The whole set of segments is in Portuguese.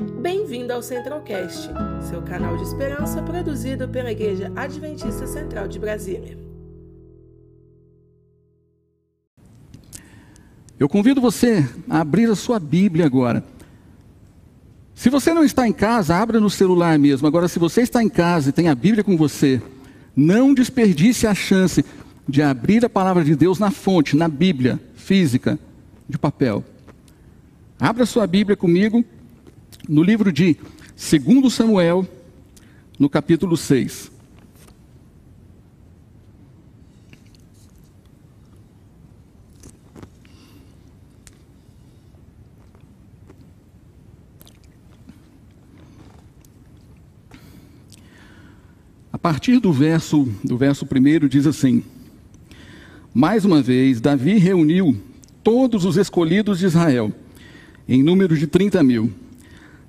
Bem-vindo ao Centralcast, seu canal de esperança produzido pela Igreja Adventista Central de Brasília. Eu convido você a abrir a sua Bíblia agora. Se você não está em casa, abra no celular mesmo. Agora, se você está em casa e tem a Bíblia com você, não desperdice a chance de abrir a palavra de Deus na fonte, na Bíblia física, de papel. Abra sua Bíblia comigo no livro de 2 Samuel, no capítulo 6. A partir do verso do verso primeiro diz assim: Mais uma vez Davi reuniu todos os escolhidos de Israel em número de 30 mil.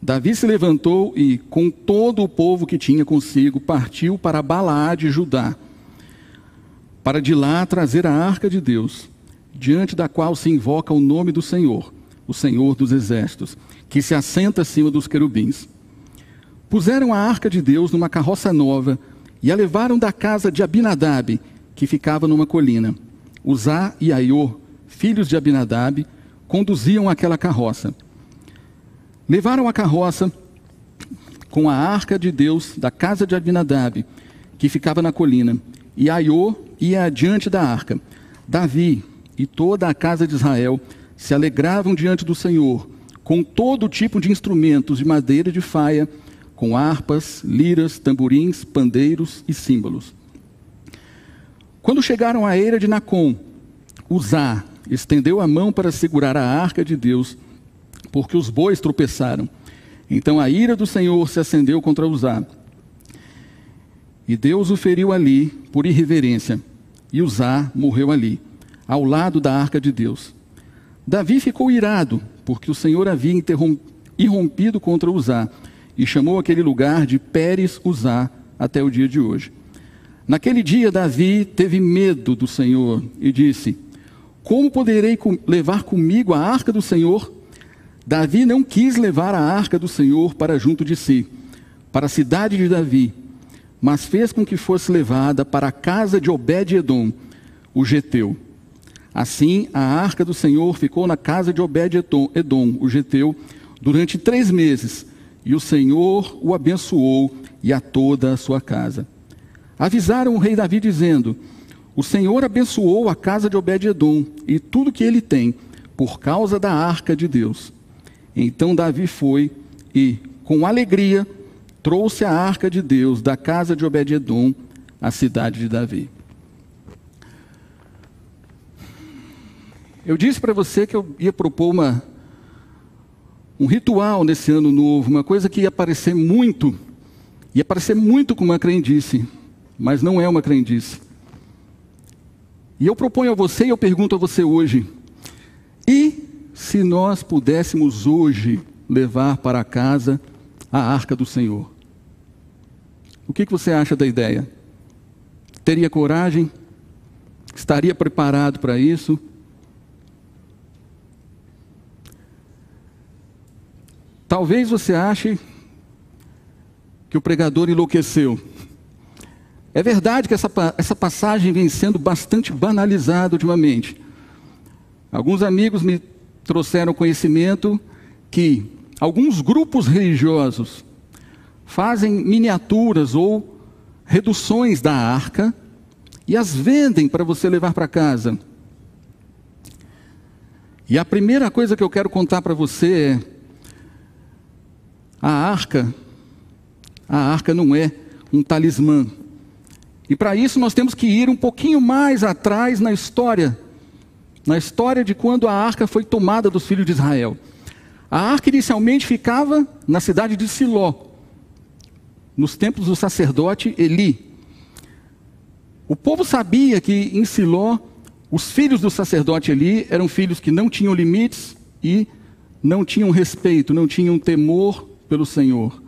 Davi se levantou e, com todo o povo que tinha consigo, partiu para Balaá de Judá, para de lá trazer a arca de Deus, diante da qual se invoca o nome do Senhor, o Senhor dos exércitos, que se assenta acima dos querubins. Puseram a arca de Deus numa carroça nova e a levaram da casa de Abinadab, que ficava numa colina. Uzá e Aiô, filhos de Abinadab, conduziam aquela carroça. Levaram a carroça com a arca de Deus da casa de Abinadab, que ficava na colina, e Aiô ia adiante da arca. Davi e toda a casa de Israel se alegravam diante do Senhor, com todo tipo de instrumentos de madeira de faia, com harpas, liras, tamborins, pandeiros e símbolos. Quando chegaram à eira de Nacon, Uzá estendeu a mão para segurar a arca de Deus, porque os bois tropeçaram. Então a ira do Senhor se acendeu contra Uzá. E Deus o feriu ali por irreverência, e Uzá morreu ali, ao lado da arca de Deus. Davi ficou irado, porque o Senhor havia irrompido contra Uzá, e chamou aquele lugar de Pérez Uzá até o dia de hoje. Naquele dia, Davi teve medo do Senhor e disse: como poderei levar comigo a arca do Senhor? Davi não quis levar a arca do Senhor para junto de si, para a cidade de Davi, mas fez com que fosse levada para a casa de Obed-Edom, o geteu. Assim, a arca do Senhor ficou na casa de Obed-Edom, o geteu, durante três meses, e o Senhor o abençoou e a toda a sua casa. Avisaram o rei Davi, dizendo: o Senhor abençoou a casa de Obed-Edom e tudo que ele tem, por causa da arca de Deus. Então Davi foi e, com alegria, trouxe a arca de Deus da casa de Obed-Edom à cidade de Davi. Eu disse para você que eu ia propor uma, um ritual nesse ano novo, uma coisa que ia parecer muito, ia parecer muito com uma crendice, mas não é uma crendice. E eu proponho a você e eu pergunto a você hoje: se nós pudéssemos hoje levar para casa a arca do Senhor? O que, você acha da ideia? Teria coragem? Estaria preparado para isso? Talvez você ache que o pregador enlouqueceu. É verdade que essa, essa passagem vem sendo bastante banalizada ultimamente. Alguns amigos me trouxeram conhecimento que alguns grupos religiosos fazem miniaturas ou reduções da arca e as vendem para você levar para casa. E a primeira coisa que eu quero contar para você é: a arca, a arca não é um talismã. E para isso nós temos que ir um pouquinho mais atrás na história, na história de quando a arca foi tomada dos filhos de Israel. A arca inicialmente ficava na cidade de Siló, nos templos do sacerdote Eli. O povo sabia que em Siló os filhos do sacerdote Eli eram filhos que não tinham limites e não tinham respeito, não tinham temor pelo Senhor.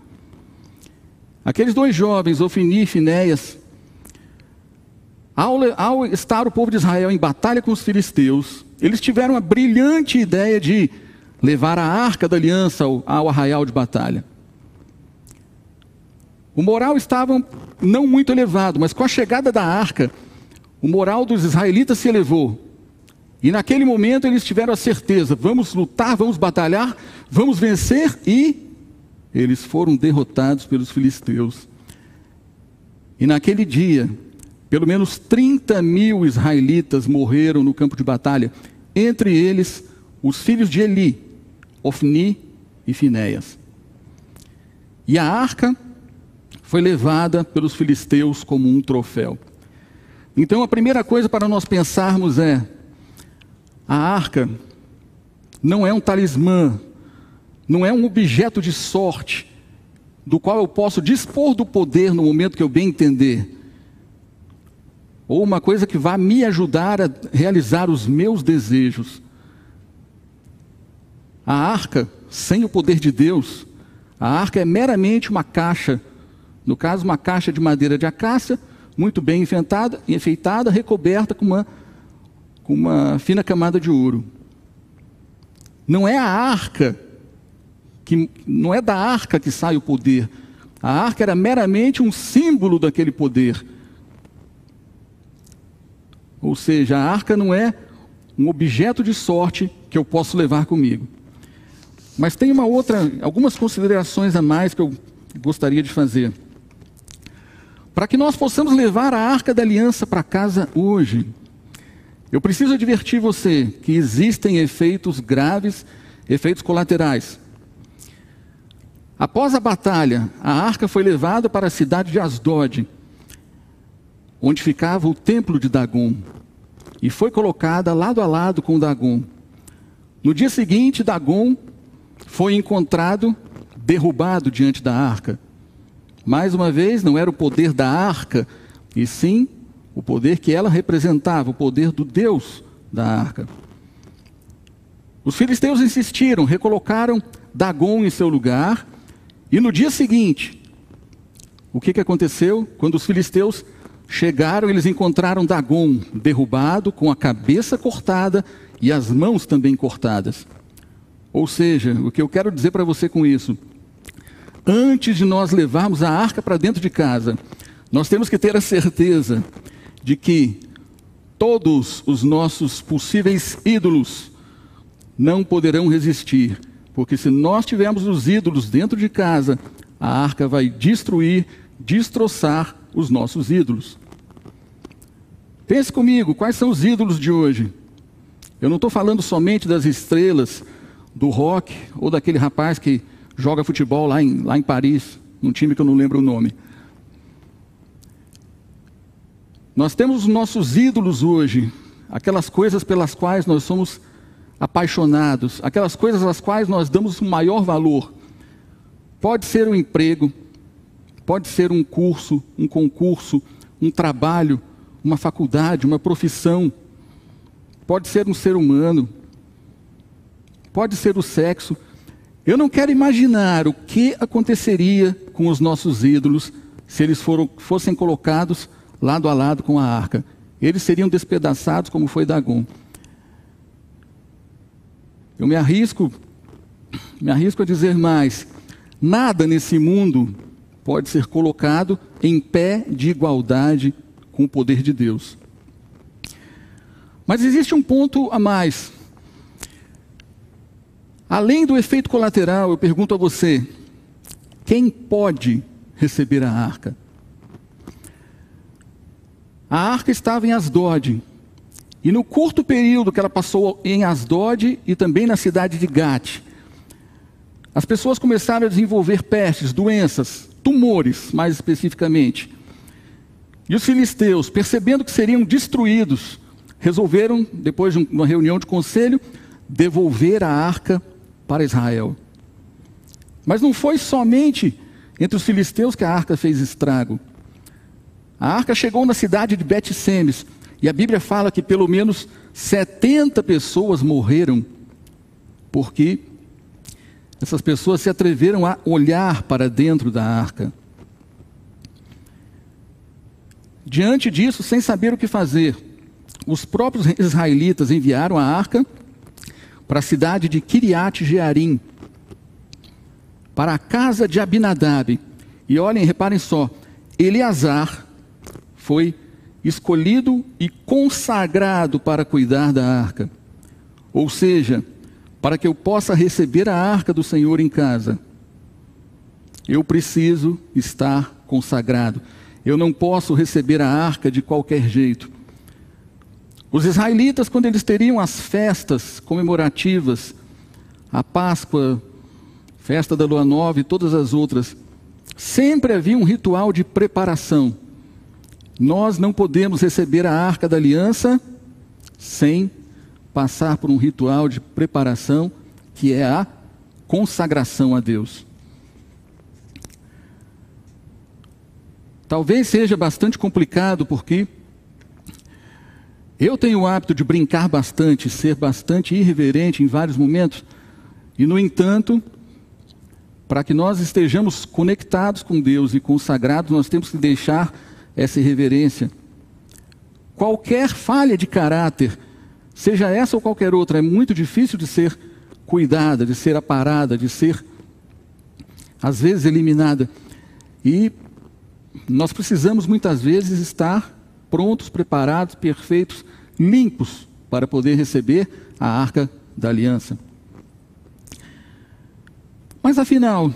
Aqueles dois jovens, Ofini e Finéias, ao, ao estar o povo de Israel em batalha com os filisteus, eles tiveram a brilhante ideia de levar a arca da aliança ao, ao arraial de batalha. O moral estava não muito elevado, mas com a chegada da arca, o moral dos israelitas se elevou. E naquele momento eles tiveram a certeza: vamos lutar, vamos batalhar, vamos vencer, e eles foram derrotados pelos filisteus. E naquele dia, pelo menos 30 mil israelitas morreram no campo de batalha, entre eles os filhos de Eli, Ofni e Finéias. E a arca foi levada pelos filisteus como um troféu. Então a primeira coisa para nós pensarmos é: a arca não é um talismã, não é um objeto de sorte, do qual eu posso dispor do poder no momento que eu bem entender, ou uma coisa que vá me ajudar a realizar os meus desejos. A arca, sem o poder de Deus, a arca é meramente uma caixa no caso, uma caixa de madeira de acácia, muito bem enfeitada, enfeitada recoberta com uma, com uma fina camada de ouro. Não é a arca, que, não é da arca que sai o poder. A arca era meramente um símbolo daquele poder. Ou seja, a arca não é um objeto de sorte que eu posso levar comigo. Mas tem uma outra, algumas considerações a mais que eu gostaria de fazer para que nós possamos levar a arca da aliança para casa hoje. Eu preciso advertir você que existem efeitos graves, efeitos colaterais. Após a batalha, a arca foi levada para a cidade de Asdod, onde ficava o templo de Dagon, e foi colocada lado a lado com Dagon. No dia seguinte, Dagon foi encontrado derrubado diante da arca. Mais uma vez, não era o poder da arca, e sim o poder que ela representava, o poder do Deus da arca. Os filisteus insistiram, recolocaram Dagon em seu lugar, e no dia seguinte, o que, que aconteceu? Quando os filisteus chegaram, eles encontraram Dagon derrubado, com a cabeça cortada e as mãos também cortadas. Ou seja, o que eu quero dizer para você com isso? antes de nós levarmos a arca para dentro de casa, nós temos que ter a certeza de que todos os nossos possíveis ídolos não poderão resistir, porque se nós tivermos os ídolos dentro de casa, a arca vai destruir, destroçar os nossos ídolos. Pense comigo, quais são os ídolos de hoje? Eu não estou falando somente das estrelas do rock ou daquele rapaz que joga futebol lá em, lá em Paris, num time que eu não lembro o nome. Nós temos os nossos ídolos hoje, aquelas coisas pelas quais nós somos apaixonados, aquelas coisas às quais nós damos o maior valor. Pode ser um emprego, pode ser um curso, um concurso, um trabalho, uma faculdade, uma profissão, pode ser um ser humano, pode ser o sexo, eu não quero imaginar o que aconteceria com os nossos ídolos se eles foram, fossem colocados lado a lado com a arca. Eles seriam despedaçados como foi Dagon. Eu me arrisco, me arrisco a dizer mais: nada nesse mundo pode ser colocado em pé de igualdade com o poder de Deus. Mas existe um ponto a mais Além do efeito colateral, eu pergunto a você: quem pode receber a arca? A arca estava em Asdod. E no curto período que ela passou em Asdod e também na cidade de Gat, as pessoas começaram a desenvolver pestes, doenças, tumores, mais especificamente. E os filisteus, percebendo que seriam destruídos, resolveram, depois de uma reunião de conselho, devolver a arca para Israel. Mas não foi somente entre os filisteus que a arca fez estrago. A arca chegou na cidade de Bet-Semes, e a Bíblia fala que pelo menos 70 pessoas morreram, porque essas pessoas se atreveram a olhar para dentro da arca. Diante disso, sem saber o que fazer, os próprios israelitas enviaram a arca para a cidade de Kiriat Jearim, para a casa de Abinadab. E olhem, reparem só, Eleazar foi escolhido e consagrado para cuidar da arca. Ou seja, para que eu possa receber a arca do Senhor em casa, eu preciso estar consagrado. Eu não posso receber a arca de qualquer jeito. Os israelitas, quando eles teriam as festas comemorativas, a Páscoa, festa da lua nova e todas as outras, sempre havia um ritual de preparação. Nós não podemos receber a arca da aliança sem passar por um ritual de preparação, que é a consagração a Deus. Talvez seja bastante complicado, porque eu tenho o hábito de brincar bastante, ser bastante irreverente em vários momentos, e, no entanto, para que nós estejamos conectados com Deus e consagrados, nós temos que deixar essa irreverência. Qualquer falha de caráter, seja essa ou qualquer outra, é muito difícil de ser cuidada, de ser aparada, de ser, às vezes, eliminada. E nós precisamos muitas vezes estar prontos, preparados, perfeitos, limpos para poder receber a arca da aliança. Mas afinal,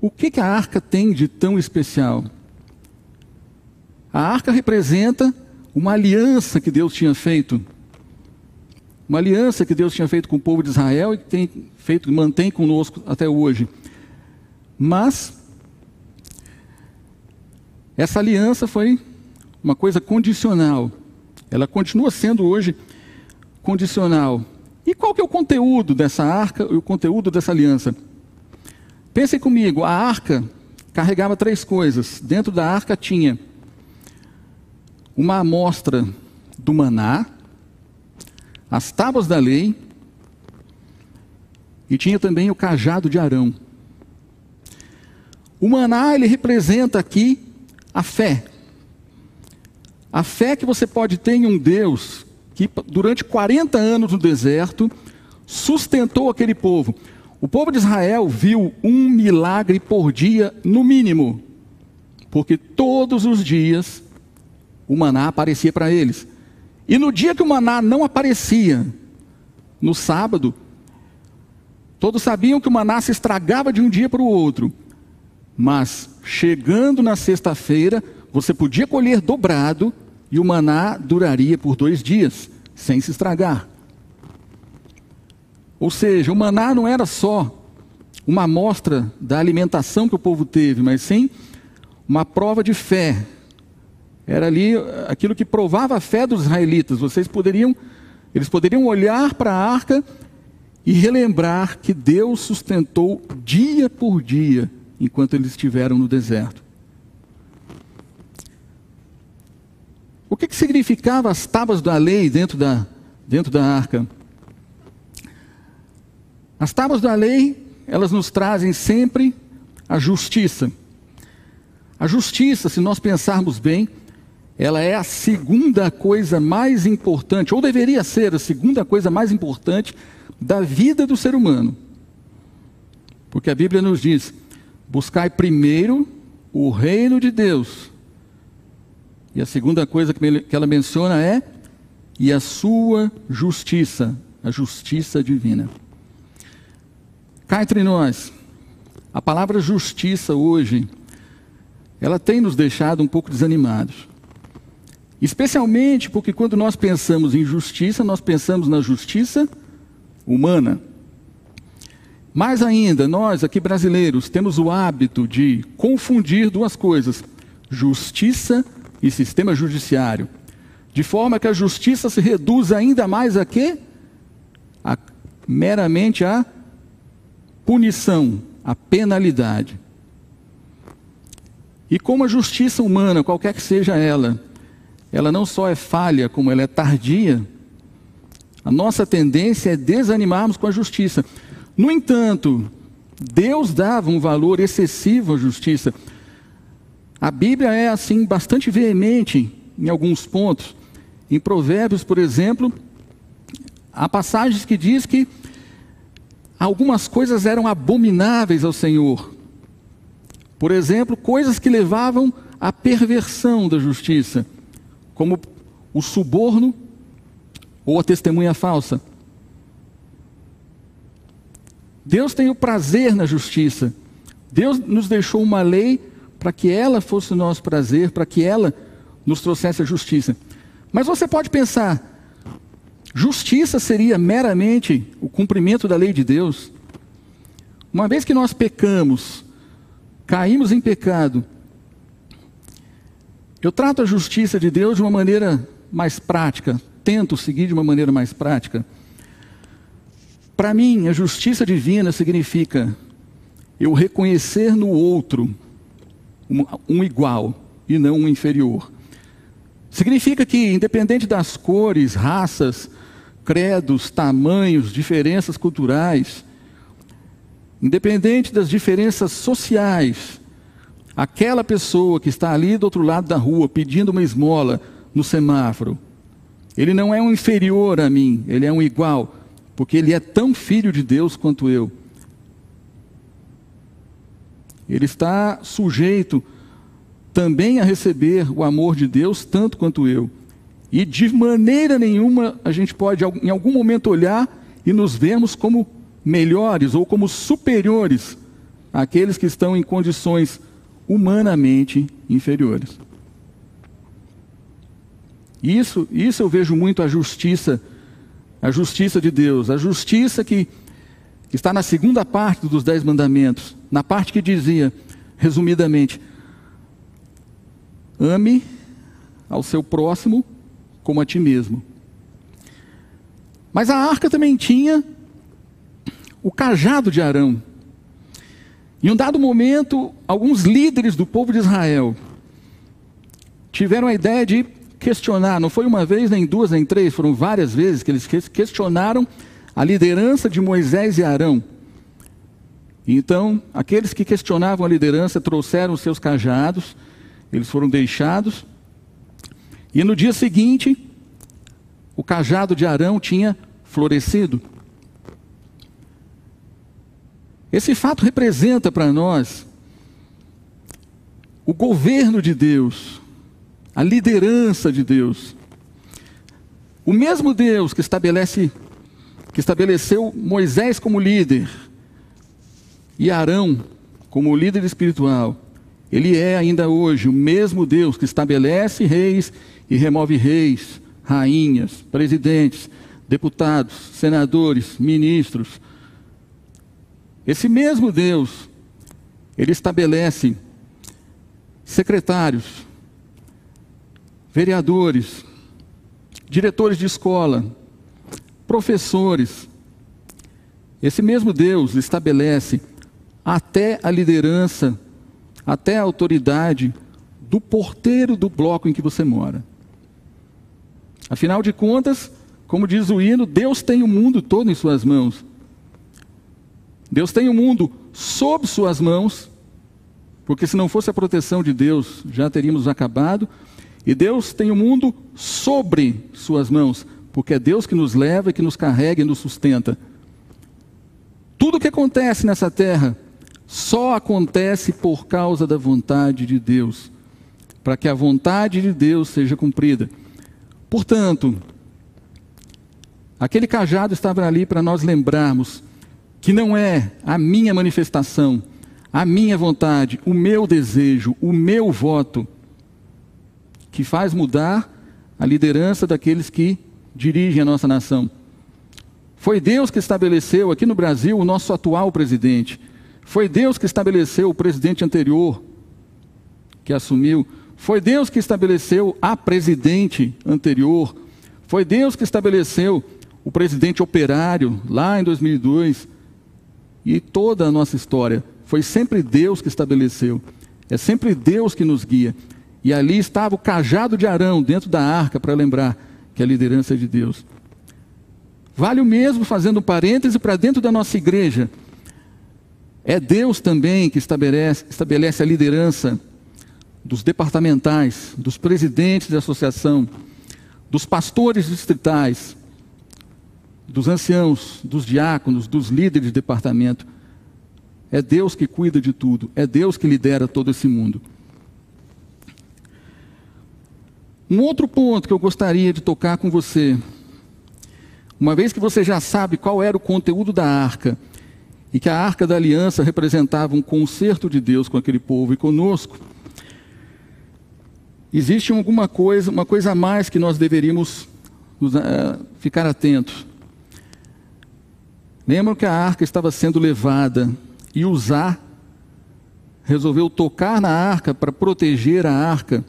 o que, que a arca tem de tão especial? A arca representa uma aliança que Deus tinha feito. Uma aliança que Deus tinha feito com o povo de Israel e que tem feito, mantém conosco até hoje. Mas essa aliança foi uma coisa condicional. Ela continua sendo hoje condicional. E qual que é o conteúdo dessa arca e o conteúdo dessa aliança? Pensem comigo, a arca carregava três coisas. Dentro da arca tinha uma amostra do maná, as tábuas da lei e tinha também o cajado de Arão. O maná, ele representa aqui a fé. A fé que você pode ter em um Deus que durante 40 anos no deserto sustentou aquele povo. O povo de Israel viu um milagre por dia, no mínimo, porque todos os dias o maná aparecia para eles. E no dia que o maná não aparecia, no sábado, todos sabiam que o maná se estragava de um dia para o outro. Mas chegando na sexta-feira, você podia colher dobrado e o maná duraria por dois dias, sem se estragar. Ou seja, o maná não era só uma amostra da alimentação que o povo teve, mas sim uma prova de fé. Era ali aquilo que provava a fé dos israelitas. Vocês poderiam, eles poderiam olhar para a arca e relembrar que Deus sustentou dia por dia enquanto eles estiveram no deserto. O que, que significava as tábuas da lei dentro da, dentro da arca? As tábuas da lei, elas nos trazem sempre a justiça. A justiça, se nós pensarmos bem, ela é a segunda coisa mais importante, ou deveria ser a segunda coisa mais importante da vida do ser humano. Porque a Bíblia nos diz: Buscai primeiro o reino de Deus. E a segunda coisa que ela menciona é e a sua justiça, a justiça divina. Cá entre nós, a palavra justiça hoje, ela tem nos deixado um pouco desanimados. Especialmente porque quando nós pensamos em justiça, nós pensamos na justiça humana. Mais ainda, nós aqui brasileiros temos o hábito de confundir duas coisas: justiça e sistema judiciário. De forma que a justiça se reduz ainda mais a quê? A, meramente a punição, a penalidade. E como a justiça humana, qualquer que seja ela, ela não só é falha, como ela é tardia, a nossa tendência é desanimarmos com a justiça. No entanto, Deus dava um valor excessivo à justiça. A Bíblia é assim bastante veemente em alguns pontos. Em Provérbios, por exemplo, há passagens que diz que algumas coisas eram abomináveis ao Senhor. Por exemplo, coisas que levavam à perversão da justiça, como o suborno ou a testemunha falsa. Deus tem o prazer na justiça. Deus nos deixou uma lei para que ela fosse o nosso prazer, para que ela nos trouxesse a justiça. Mas você pode pensar, justiça seria meramente o cumprimento da lei de Deus? Uma vez que nós pecamos, caímos em pecado, eu trato a justiça de Deus de uma maneira mais prática, tento seguir de uma maneira mais prática. Para mim, a justiça divina significa eu reconhecer no outro um, igual e não um inferior. Significa que, independente das cores, raças, credos, tamanhos, diferenças culturais, independente das diferenças sociais, aquela pessoa que está ali do outro lado da rua pedindo uma esmola no semáforo, ele não é um inferior a mim, ele é um igual, porque ele é tão filho de Deus quanto eu. Ele está sujeito também a receber o amor de Deus tanto quanto eu. E de maneira nenhuma a gente pode em algum momento olhar e nos vermos como melhores ou como superiores àqueles que estão em condições humanamente inferiores. Isso, isso eu vejo muito a justiça a justiça de Deus, a justiça que, está na segunda parte dos Dez Mandamentos, na parte que dizia, resumidamente, ame ao seu próximo como a ti mesmo. Mas a arca também tinha o cajado de Arão. Em um dado momento, alguns líderes do povo de Israel tiveram a ideia de questionar, não foi uma vez, nem duas, nem três, foram várias vezes que eles questionaram a liderança de Moisés e Arão. Então, aqueles que questionavam a liderança trouxeram seus cajados, eles foram deixados, e no dia seguinte, o cajado de Arão tinha florescido. Esse fato representa para nós o governo de Deus, a liderança de Deus. O mesmo Deus que estabelece que estabeleceu Moisés como líder e Arão como líder espiritual, ele é ainda hoje o mesmo Deus que estabelece reis e remove reis, rainhas, presidentes, deputados, senadores, ministros. Esse mesmo Deus, ele estabelece secretários, vereadores, diretores de escola, professores. Esse mesmo Deus estabelece até a liderança, até a autoridade do porteiro do bloco em que você mora. Afinal de contas, como diz o hino, Deus tem o mundo todo em suas mãos. Deus tem o mundo sob suas mãos, porque se não fosse a proteção de Deus, já teríamos acabado. E Deus tem o mundo sobre suas mãos, porque é Deus que nos leva, que nos carrega e nos sustenta. Tudo o que acontece nessa terra só acontece por causa da vontade de Deus, para que a vontade de Deus seja cumprida. Portanto, aquele cajado estava ali para nós lembrarmos que não é a minha manifestação, a minha vontade, o meu desejo, o meu voto que faz mudar a liderança daqueles que dirigem a nossa nação. Foi Deus que estabeleceu aqui no Brasil o nosso atual presidente. Foi Deus que estabeleceu o presidente anterior que assumiu. Foi Deus que estabeleceu a presidente anterior. Foi Deus que estabeleceu o presidente operário lá em 2002. E toda a nossa história foi sempre Deus que estabeleceu. É sempre Deus que nos guia. E ali estava o cajado de Arão dentro da arca para lembrar que a liderança é de Deus. Vale o mesmo, fazendo um parêntese, para dentro da nossa igreja. É Deus também que estabelece, estabelece a liderança dos departamentais, dos presidentes de associação, dos pastores distritais, dos anciãos, dos diáconos, dos líderes de departamento. É Deus que cuida de tudo, é Deus que lidera todo esse mundo. Um outro ponto que eu gostaria de tocar com você, uma vez que você já sabe qual era o conteúdo da arca, e que a arca da aliança representava um concerto de Deus com aquele povo e conosco, existe alguma coisa, uma coisa a mais que nós deveríamos uh, ficar atentos. Lembram que a arca estava sendo levada e usar resolveu tocar na arca para proteger a arca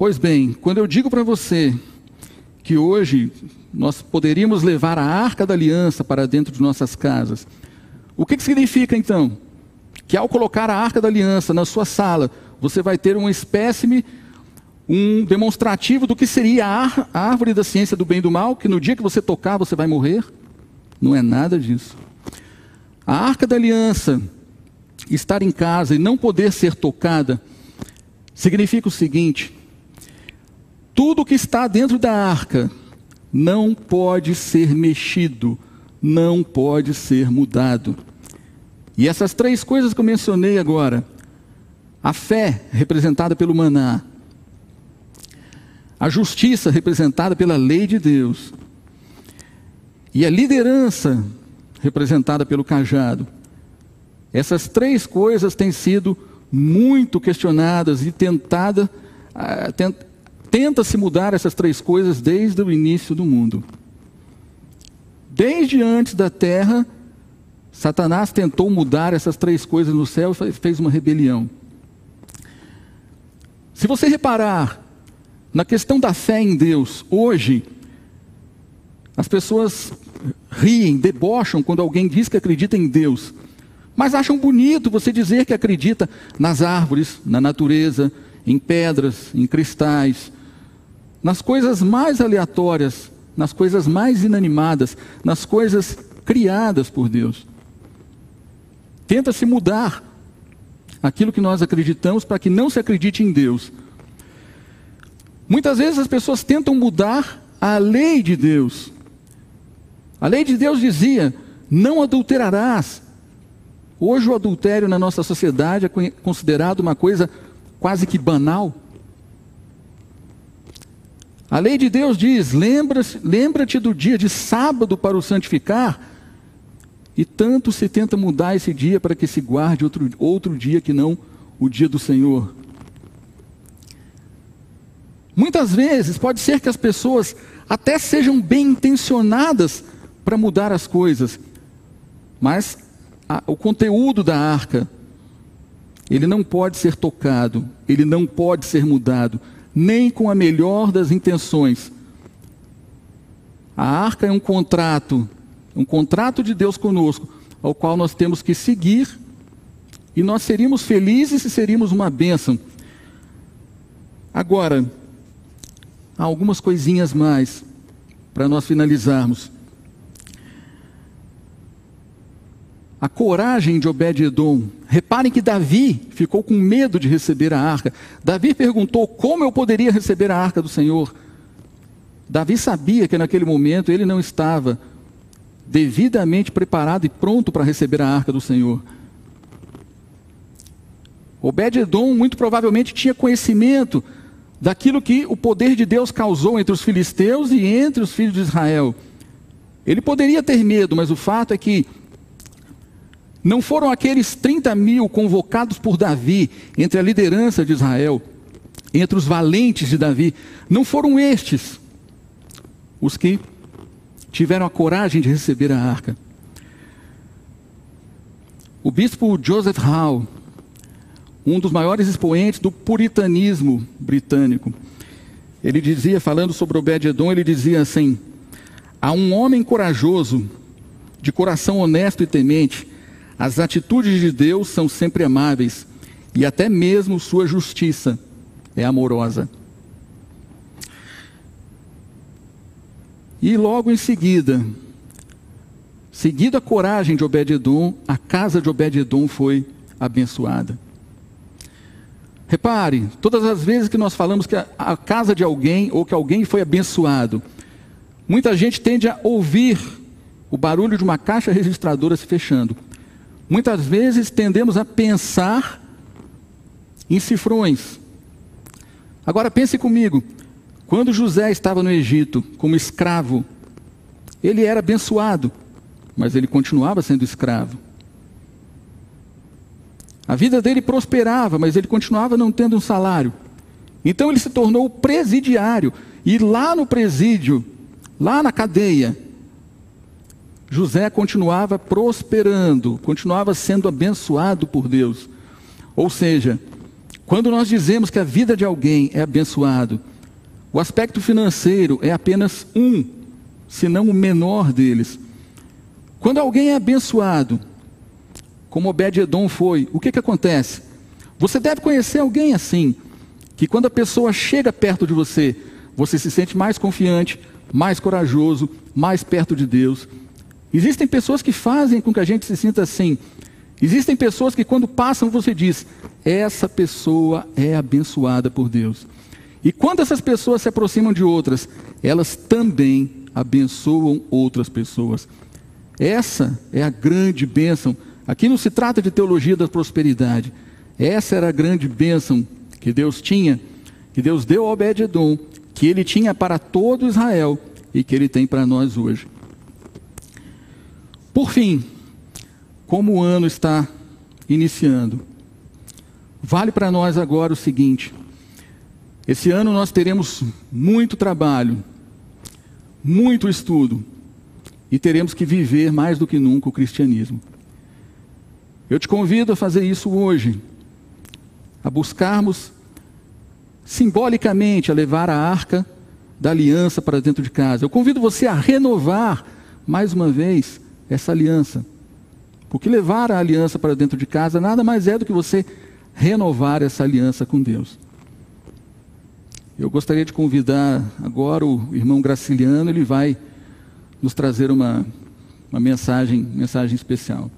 Pois bem, quando eu digo para você que hoje nós poderíamos levar a arca da aliança para dentro de nossas casas, o que, que significa então? Que ao colocar a arca da aliança na sua sala, você vai ter um espécime, um demonstrativo do que seria a árvore da ciência do bem e do mal, que no dia que você tocar você vai morrer? Não é nada disso. A arca da aliança, estar em casa e não poder ser tocada, significa o seguinte: tudo que está dentro da arca não pode ser mexido, não pode ser mudado. E essas três coisas que eu mencionei agora, a fé representada pelo maná, a justiça representada pela lei de Deus, e a liderança representada pelo cajado. Essas três coisas têm sido muito questionadas e tentadas, ah, Tenta-se mudar essas três coisas desde o início do mundo. Desde antes da terra, Satanás tentou mudar essas três coisas no céu e fez uma rebelião. Se você reparar na questão da fé em Deus, hoje, as pessoas riem, debocham quando alguém diz que acredita em Deus, mas acham bonito você dizer que acredita nas árvores, na natureza, em pedras, em cristais, nas coisas mais aleatórias, nas coisas mais inanimadas, nas coisas criadas por Deus. Tenta-se mudar aquilo que nós acreditamos para que não se acredite em Deus. Muitas vezes as pessoas tentam mudar a lei de Deus. A lei de Deus dizia: não adulterarás. Hoje o adultério na nossa sociedade é considerado uma coisa quase que banal. A lei de Deus diz: lembra-te lembra do dia de sábado para o santificar, e tanto se tenta mudar esse dia para que se guarde outro, outro dia que não o dia do Senhor. Muitas vezes pode ser que as pessoas até sejam bem intencionadas para mudar as coisas, mas a, o conteúdo da arca, ele não pode ser tocado, ele não pode ser mudado nem com a melhor das intenções. A arca é um contrato, um contrato de Deus conosco, ao qual nós temos que seguir, e nós seríamos felizes se seríamos uma bênção. Agora, há algumas coisinhas mais para nós finalizarmos. A coragem de Obed-Edom. Reparem que Davi ficou com medo de receber a arca. Davi perguntou como eu poderia receber a arca do Senhor. Davi sabia que naquele momento ele não estava devidamente preparado e pronto para receber a arca do Senhor. Obed-Edom muito provavelmente tinha conhecimento daquilo que o poder de Deus causou entre os filisteus e entre os filhos de Israel. Ele poderia ter medo, mas o fato é que não foram aqueles 30 mil convocados por Davi entre a liderança de Israel, entre os valentes de Davi, não foram estes os que tiveram a coragem de receber a arca. O bispo Joseph Howe, um dos maiores expoentes do puritanismo britânico, ele dizia, falando sobre Obed-Edom, ele dizia assim: há um homem corajoso, de coração honesto e temente, as atitudes de Deus são sempre amáveis e até mesmo sua justiça é amorosa. E logo em seguida, seguida a coragem de Obed-edom, a casa de Obed-edom foi abençoada. Repare, todas as vezes que nós falamos que a, a casa de alguém ou que alguém foi abençoado, Muita gente tende a ouvir o barulho de uma caixa registradora se fechando. Muitas vezes tendemos a pensar em cifrões. Agora pense comigo: quando José estava no Egito como escravo, ele era abençoado, mas ele continuava sendo escravo. A vida dele prosperava, mas ele continuava não tendo um salário. Então ele se tornou presidiário. E lá no presídio, lá na cadeia, José continuava prosperando, continuava sendo abençoado por Deus. Ou seja, quando nós dizemos que a vida de alguém é abençoado, o aspecto financeiro é apenas um, se não o menor deles. Quando alguém é abençoado, como Obed-Edom foi, o que, que acontece? Você deve conhecer alguém assim, que quando a pessoa chega perto de você, você se sente mais confiante, mais corajoso, mais perto de Deus. Existem pessoas que fazem com que a gente se sinta assim. Existem pessoas que quando passam você diz: essa pessoa é abençoada por Deus. E quando essas pessoas se aproximam de outras, elas também abençoam outras pessoas. Essa é a grande bênção. Aqui não se trata de teologia da prosperidade. Essa era a grande bênção que Deus tinha, que Deus deu ao Obed-Edom, que ele tinha para todo Israel e que ele tem para nós hoje. Por fim, como o ano está iniciando, vale para nós agora o seguinte: esse ano nós teremos muito trabalho, muito estudo e teremos que viver mais do que nunca o cristianismo. Eu te convido a fazer isso hoje, a buscarmos simbolicamente a levar a arca da aliança para dentro de casa. Eu convido você a renovar mais uma vez essa aliança. Porque levar a aliança para dentro de casa nada mais é do que você renovar essa aliança com Deus. Eu gostaria de convidar agora o irmão Graciliano, ele vai nos trazer uma, uma mensagem, mensagem especial.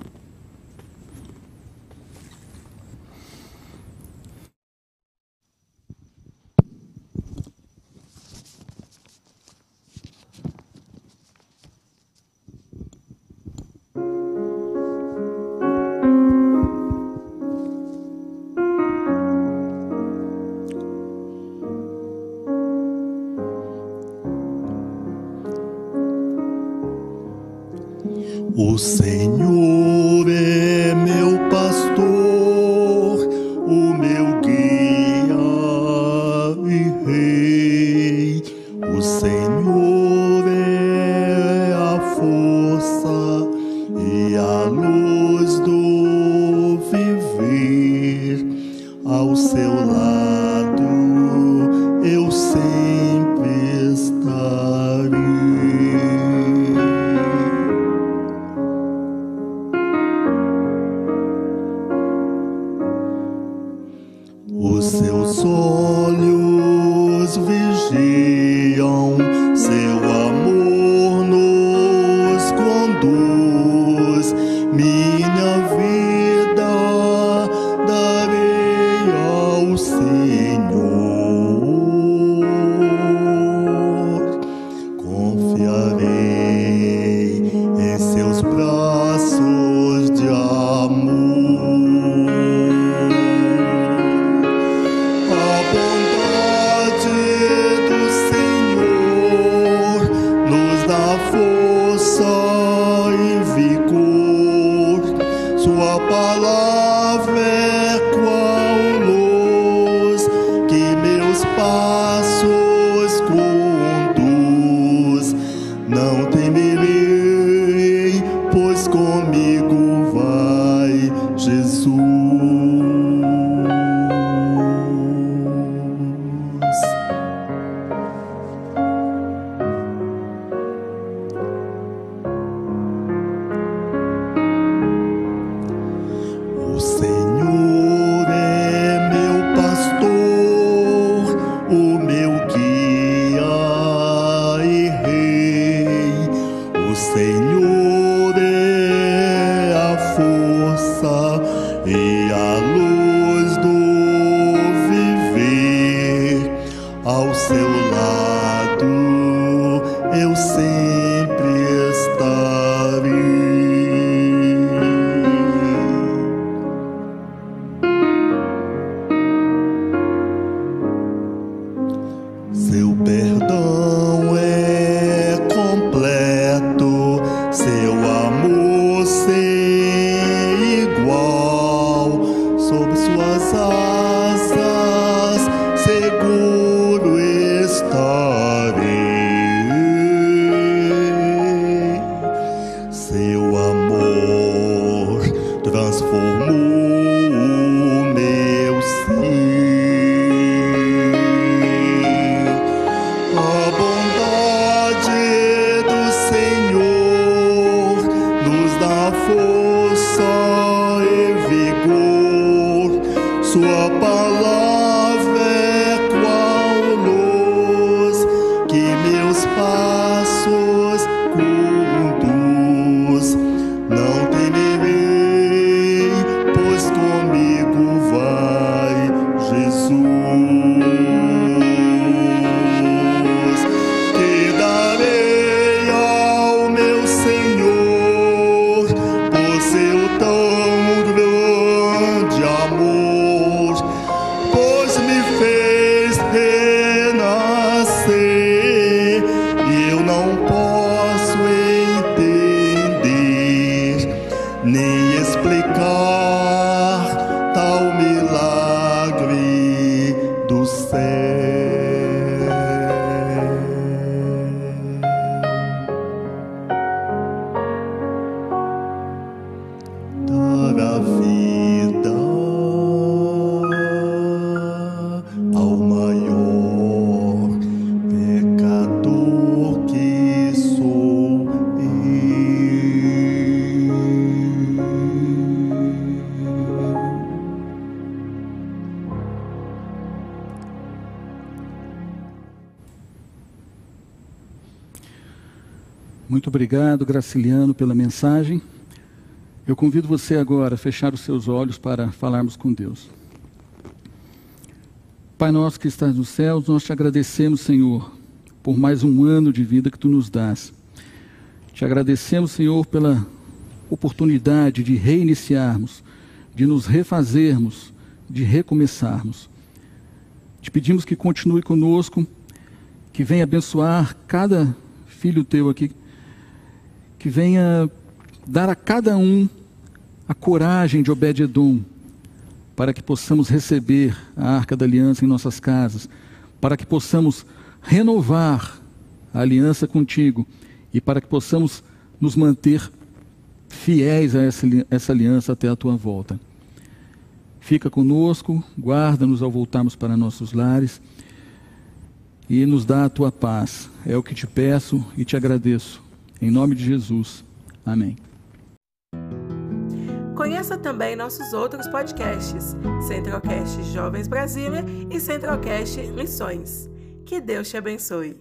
Vai Jesus. Obrigado, Graciliano, pela mensagem. Eu convido você agora a fechar os seus olhos para falarmos com Deus. Pai nosso que estás nos céus, nós te agradecemos, Senhor, por mais um ano de vida que tu nos dás. Te agradecemos, Senhor, pela oportunidade de reiniciarmos, de nos refazermos, de recomeçarmos. Te pedimos que continue conosco, que venha abençoar cada filho teu aqui, que venha dar a cada um a coragem de Obed-Edom, para que possamos receber a arca da aliança em nossas casas, para que possamos renovar a aliança contigo e para que possamos nos manter fiéis a essa, essa aliança até a tua volta. Fica conosco, guarda-nos ao voltarmos para nossos lares e nos dá a tua paz. É o que te peço e te agradeço. Em nome de Jesus. Amém. Conheça também nossos outros podcasts, Centralcast Jovens Brasília e Centralcast Missões. Que Deus te abençoe.